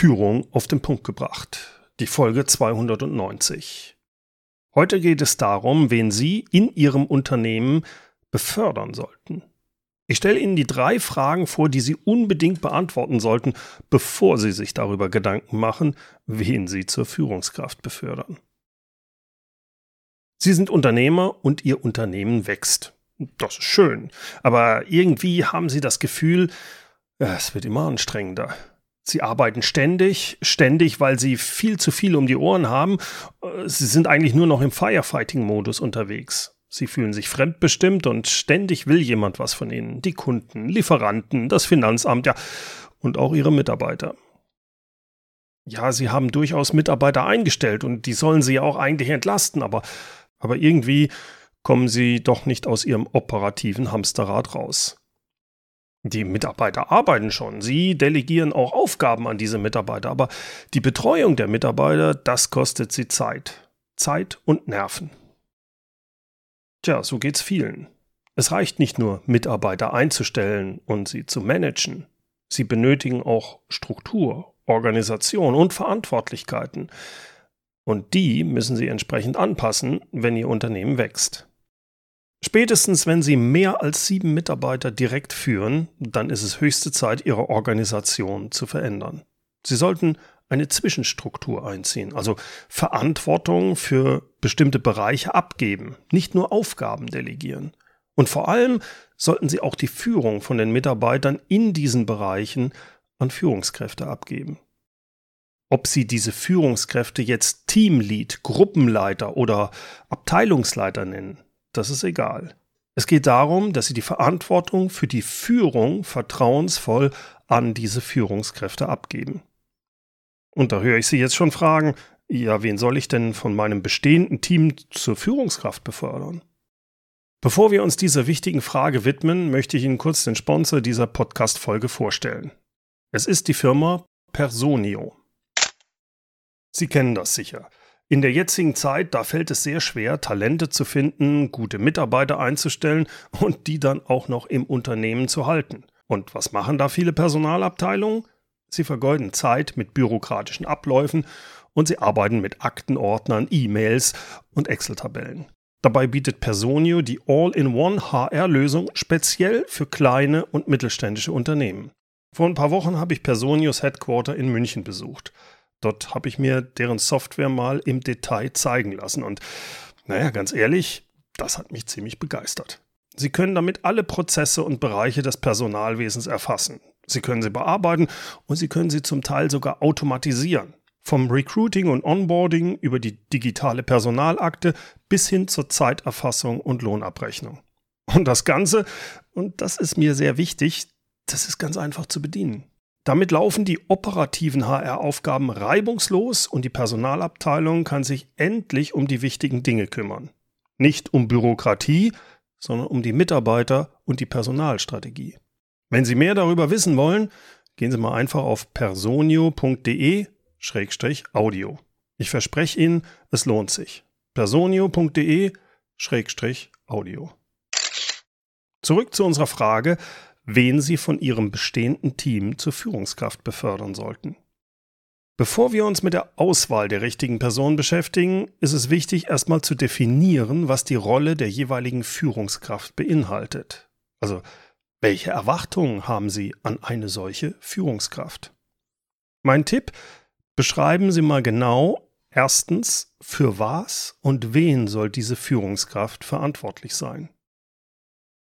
Führung auf den Punkt gebracht. Die Folge 290. Heute geht es darum, wen Sie in Ihrem Unternehmen befördern sollten. Ich stelle Ihnen die drei Fragen vor, die Sie unbedingt beantworten sollten, bevor Sie sich darüber Gedanken machen, wen Sie zur Führungskraft befördern. Sie sind Unternehmer und Ihr Unternehmen wächst. Das ist schön, aber irgendwie haben Sie das Gefühl, es wird immer anstrengender. Sie arbeiten ständig, ständig, weil sie viel zu viel um die Ohren haben. Sie sind eigentlich nur noch im Firefighting-Modus unterwegs. Sie fühlen sich fremdbestimmt und ständig will jemand was von ihnen. Die Kunden, Lieferanten, das Finanzamt, ja, und auch ihre Mitarbeiter. Ja, sie haben durchaus Mitarbeiter eingestellt und die sollen sie ja auch eigentlich entlasten, aber, aber irgendwie kommen sie doch nicht aus ihrem operativen Hamsterrad raus. Die Mitarbeiter arbeiten schon. Sie delegieren auch Aufgaben an diese Mitarbeiter. Aber die Betreuung der Mitarbeiter, das kostet sie Zeit. Zeit und Nerven. Tja, so geht's vielen. Es reicht nicht nur, Mitarbeiter einzustellen und sie zu managen. Sie benötigen auch Struktur, Organisation und Verantwortlichkeiten. Und die müssen sie entsprechend anpassen, wenn ihr Unternehmen wächst. Spätestens wenn Sie mehr als sieben Mitarbeiter direkt führen, dann ist es höchste Zeit, Ihre Organisation zu verändern. Sie sollten eine Zwischenstruktur einziehen, also Verantwortung für bestimmte Bereiche abgeben, nicht nur Aufgaben delegieren. Und vor allem sollten Sie auch die Führung von den Mitarbeitern in diesen Bereichen an Führungskräfte abgeben. Ob Sie diese Führungskräfte jetzt Teamlead, Gruppenleiter oder Abteilungsleiter nennen, das ist egal. Es geht darum, dass sie die Verantwortung für die Führung vertrauensvoll an diese Führungskräfte abgeben. Und da höre ich Sie jetzt schon fragen, ja, wen soll ich denn von meinem bestehenden Team zur Führungskraft befördern? Bevor wir uns dieser wichtigen Frage widmen, möchte ich Ihnen kurz den Sponsor dieser Podcast-Folge vorstellen. Es ist die Firma Personio. Sie kennen das sicher. In der jetzigen Zeit, da fällt es sehr schwer, Talente zu finden, gute Mitarbeiter einzustellen und die dann auch noch im Unternehmen zu halten. Und was machen da viele Personalabteilungen? Sie vergeuden Zeit mit bürokratischen Abläufen und sie arbeiten mit Aktenordnern, E-Mails und Excel-Tabellen. Dabei bietet Personio die All-in-One HR-Lösung speziell für kleine und mittelständische Unternehmen. Vor ein paar Wochen habe ich Personios Headquarter in München besucht. Dort habe ich mir deren Software mal im Detail zeigen lassen und naja, ganz ehrlich, das hat mich ziemlich begeistert. Sie können damit alle Prozesse und Bereiche des Personalwesens erfassen. Sie können sie bearbeiten und Sie können sie zum Teil sogar automatisieren. Vom Recruiting und Onboarding über die digitale Personalakte bis hin zur Zeiterfassung und Lohnabrechnung. Und das Ganze, und das ist mir sehr wichtig, das ist ganz einfach zu bedienen. Damit laufen die operativen HR-Aufgaben reibungslos und die Personalabteilung kann sich endlich um die wichtigen Dinge kümmern. Nicht um Bürokratie, sondern um die Mitarbeiter und die Personalstrategie. Wenn Sie mehr darüber wissen wollen, gehen Sie mal einfach auf personio.de-audio. Ich verspreche Ihnen, es lohnt sich. personio.de-audio. Zurück zu unserer Frage, wen sie von ihrem bestehenden Team zur Führungskraft befördern sollten. Bevor wir uns mit der Auswahl der richtigen Person beschäftigen, ist es wichtig, erstmal zu definieren, was die Rolle der jeweiligen Führungskraft beinhaltet. Also, welche Erwartungen haben Sie an eine solche Führungskraft? Mein Tipp, beschreiben Sie mal genau, erstens, für was und wen soll diese Führungskraft verantwortlich sein?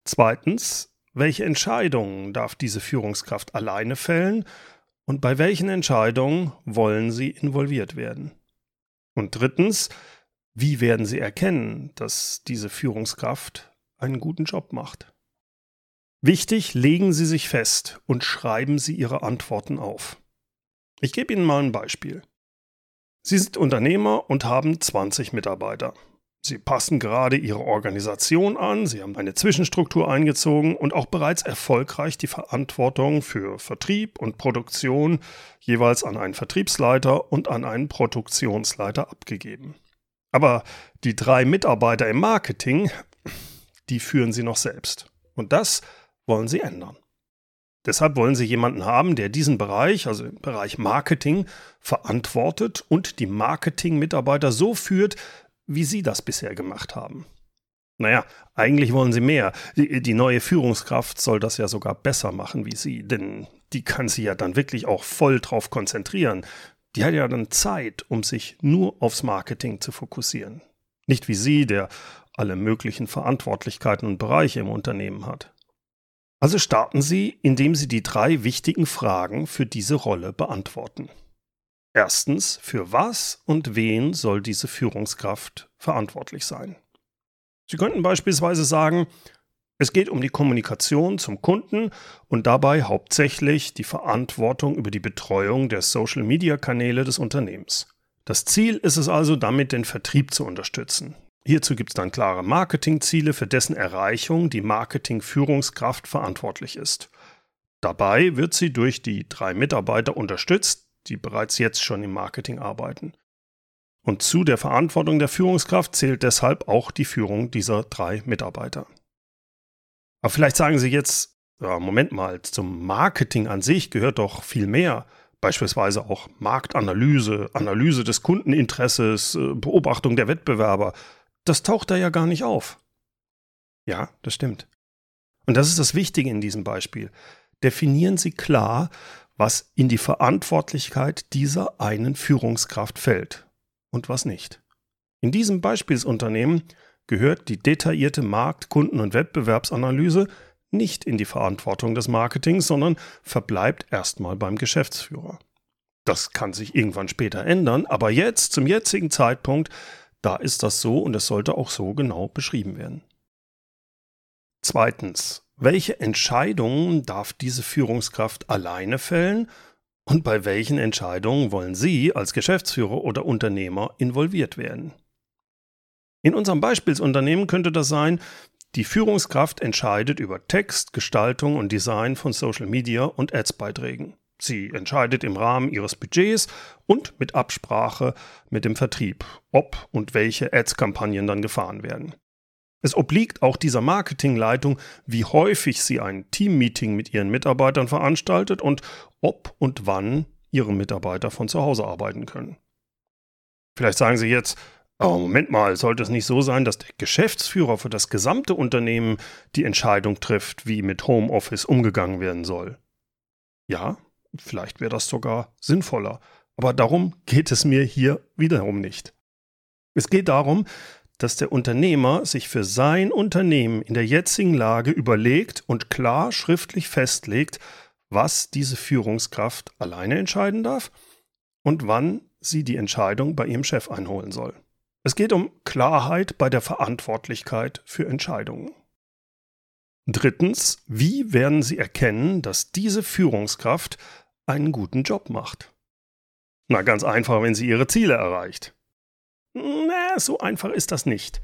Zweitens, welche Entscheidungen darf diese Führungskraft alleine fällen und bei welchen Entscheidungen wollen sie involviert werden? Und drittens, wie werden sie erkennen, dass diese Führungskraft einen guten Job macht? Wichtig, legen Sie sich fest und schreiben Sie Ihre Antworten auf. Ich gebe Ihnen mal ein Beispiel. Sie sind Unternehmer und haben 20 Mitarbeiter. Sie passen gerade Ihre Organisation an, Sie haben eine Zwischenstruktur eingezogen und auch bereits erfolgreich die Verantwortung für Vertrieb und Produktion jeweils an einen Vertriebsleiter und an einen Produktionsleiter abgegeben. Aber die drei Mitarbeiter im Marketing, die führen Sie noch selbst. Und das wollen Sie ändern. Deshalb wollen Sie jemanden haben, der diesen Bereich, also den Bereich Marketing, verantwortet und die Marketing-Mitarbeiter so führt, wie Sie das bisher gemacht haben. Naja, eigentlich wollen Sie mehr. Die, die, neue Führungskraft soll das ja sogar besser machen wie Sie, denn die kann sich ja dann wirklich auch voll drauf konzentrieren. Die hat ja dann Zeit, um sich nur aufs Marketing zu fokussieren. Nicht wie Sie, der alle möglichen Verantwortlichkeiten und Bereiche im Unternehmen hat. Also starten Sie, indem Sie die drei wichtigen Fragen für diese Rolle beantworten. Erstens, für was und wen soll diese Führungskraft verantwortlich sein? Sie könnten beispielsweise sagen, es geht um die Kommunikation zum Kunden und dabei hauptsächlich die Verantwortung über die Betreuung der Social-Media-Kanäle des Unternehmens. Das Ziel ist es also, damit den Vertrieb zu unterstützen, Hierzu gibt es dann klare Marketingziele, für dessen Erreichung die Marketingführungskraft verantwortlich ist. Dabei wird sie durch die drei Mitarbeiter unterstützt, die bereits jetzt schon im Marketing arbeiten. Und zu der Verantwortung der Führungskraft zählt deshalb auch die Führung dieser drei Mitarbeiter. Aber vielleicht sagen Sie jetzt, ja, Moment mal, zum Marketing an sich gehört doch viel mehr. Beispielsweise auch Marktanalyse, Analyse des Kundeninteresses, äh, Beobachtung der Wettbewerber das taucht da ja gar nicht auf. Ja, das stimmt. Und das ist das Wichtige in diesem Beispiel. Definieren Sie klar, was in die Verantwortlichkeit dieser einen Führungskraft fällt und was nicht. In diesem Beispielsunternehmen gehört die detaillierte Markt-, Kunden- und Wettbewerbsanalyse nicht in die Verantwortung des Marketings, sondern verbleibt erstmal beim Geschäftsführer. Das kann sich irgendwann später ändern, aber jetzt, zum jetzigen Zeitpunkt, da ist das so und es sollte auch so genau beschrieben werden. Zweitens, welche Entscheidungen darf diese Führungskraft alleine fällen und bei welchen Entscheidungen wollen Sie als Geschäftsführer oder Unternehmer involviert werden? In unserem Beispielsunternehmen könnte das sein, die Führungskraft entscheidet über Text, Gestaltung und Design von Social Media und Ads-Beiträgen. Sie entscheidet im Rahmen ihres Budgets und mit Absprache mit dem Vertrieb, ob und welche Ads-Kampagnen dann gefahren werden. Es obliegt auch dieser Marketingleitung, wie häufig sie ein Teammeeting mit ihren Mitarbeitern veranstaltet und ob und wann ihre Mitarbeiter von zu Hause arbeiten können. Vielleicht sagen Sie jetzt, aber Moment mal, sollte es nicht so sein, dass der Geschäftsführer für das gesamte Unternehmen die Entscheidung trifft, wie mit Homeoffice umgegangen werden soll? Ja, Vielleicht wäre das sogar sinnvoller. Aber darum geht es mir hier wiederum nicht. Es geht darum, dass der Unternehmer sich für sein Unternehmen in der jetzigen Lage überlegt und klar schriftlich festlegt, was diese Führungskraft alleine entscheiden darf und wann sie die Entscheidung bei ihrem Chef einholen soll. Es geht um Klarheit bei der Verantwortlichkeit für Entscheidungen. Drittens, wie werden Sie erkennen, dass diese Führungskraft einen guten Job macht? Na, ganz einfach, wenn sie ihre Ziele erreicht. So einfach ist das nicht.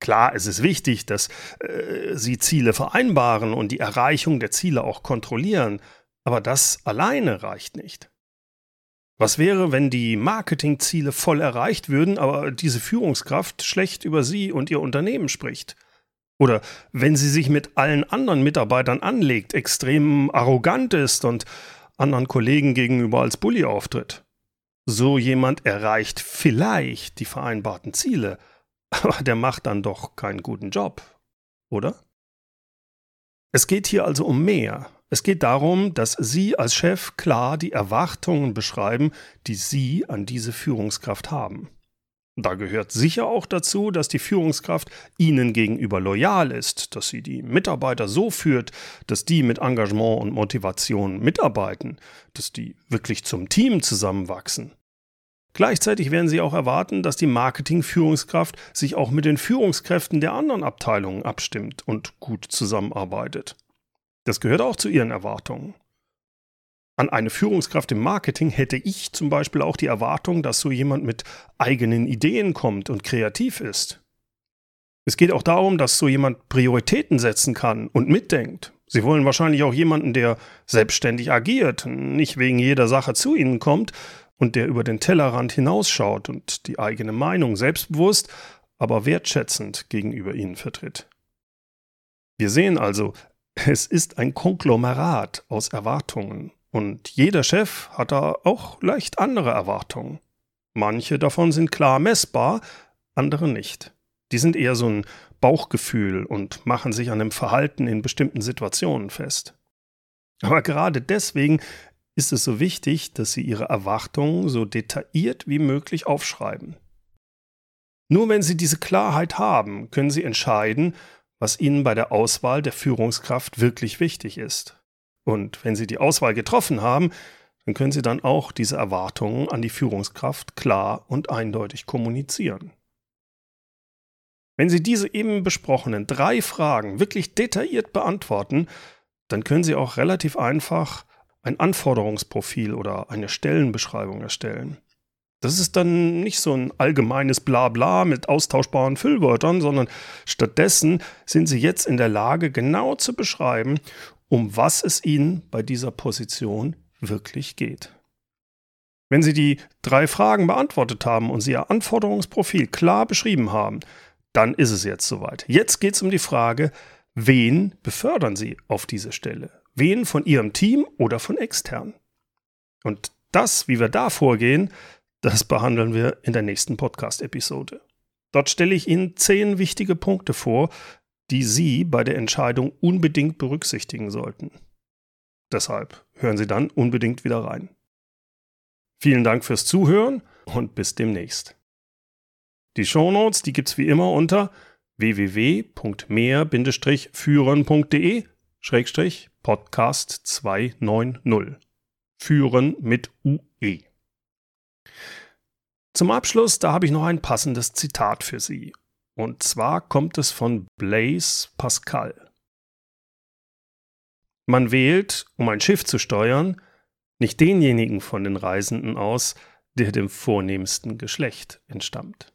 Klar, es ist wichtig, dass äh, sie Ziele vereinbaren und die Erreichung der Ziele auch kontrollieren, aber das alleine reicht nicht. Was wäre, wenn die Marketingziele voll erreicht würden, aber diese Führungskraft schlecht über sie und ihr Unternehmen spricht? Oder wenn sie sich mit allen anderen Mitarbeitern anlegt, extrem arrogant ist und anderen Kollegen gegenüber als Bully auftritt. So jemand erreicht vielleicht die vereinbarten Ziele, aber der macht dann doch keinen guten Job, oder? Es geht hier also um mehr. Es geht darum, dass Sie als Chef klar die Erwartungen beschreiben, die Sie an diese Führungskraft haben. Da gehört sicher auch dazu, dass die Führungskraft ihnen gegenüber loyal ist, dass sie die Mitarbeiter so führt, dass die mit Engagement und Motivation mitarbeiten, dass die wirklich zum Team zusammenwachsen. Gleichzeitig werden sie auch erwarten, dass die Marketing-Führungskraft sich auch mit den Führungskräften der anderen Abteilungen abstimmt und gut zusammenarbeitet. Das gehört auch zu ihren Erwartungen. An eine Führungskraft im Marketing hätte ich zum Beispiel auch die Erwartung, dass so jemand mit eigenen Ideen kommt und kreativ ist. Es geht auch darum, dass so jemand Prioritäten setzen kann und mitdenkt. Sie wollen wahrscheinlich auch jemanden, der selbstständig agiert, nicht wegen jeder Sache zu Ihnen kommt und der über den Tellerrand hinausschaut und die eigene Meinung selbstbewusst, aber wertschätzend gegenüber Ihnen vertritt. Wir sehen also, Es ist ein Konglomerat aus Erwartungen und jeder Chef hat da auch leicht andere Erwartungen. Manche davon sind klar messbar, andere nicht. Die sind eher so ein Bauchgefühl und machen sich an dem Verhalten in bestimmten Situationen fest. Aber gerade deswegen ist es so wichtig, dass Sie Ihre Erwartungen so detailliert wie möglich aufschreiben. Nur wenn Sie diese Klarheit haben, können Sie entscheiden, was Ihnen bei der Auswahl der Führungskraft wirklich wichtig ist. Und wenn Sie die Auswahl getroffen haben, dann können Sie dann auch diese Erwartungen an die Führungskraft klar und eindeutig kommunizieren. Wenn Sie diese eben besprochenen drei Fragen wirklich detailliert beantworten, dann können Sie auch relativ einfach ein Anforderungsprofil oder eine Stellenbeschreibung erstellen. Das ist dann nicht so ein allgemeines Blabla mit austauschbaren Füllwörtern, sondern stattdessen sind Sie jetzt in der Lage, genau zu beschreiben, um was es Ihnen bei dieser Position wirklich geht. Wenn Sie die drei Fragen beantwortet haben und Sie Ihr Anforderungsprofil klar beschrieben haben, dann ist es jetzt soweit. Jetzt geht es um die Frage, wen befördern Sie auf diese Stelle? Wen von Ihrem Team oder von extern? Und das, wie wir da vorgehen, das behandeln wir in der nächsten Podcast-Episode. Dort stelle ich Ihnen zehn wichtige Punkte vor, die Sie bei der Entscheidung unbedingt berücksichtigen sollten. Deshalb hören Sie dann unbedingt wieder rein. Vielen Dank fürs Zuhören und bis demnächst. Die Shownotes, die gibt's wie immer unter www.mehr-führen.de Podcast 290. Führen mit UE. Zum Abschluss, da habe ich noch ein passendes Zitat für Sie. Und zwar kommt es von Blaise Pascal. Man wählt, um ein Schiff zu steuern, nicht denjenigen von den Reisenden aus, der dem vornehmsten Geschlecht entstammt.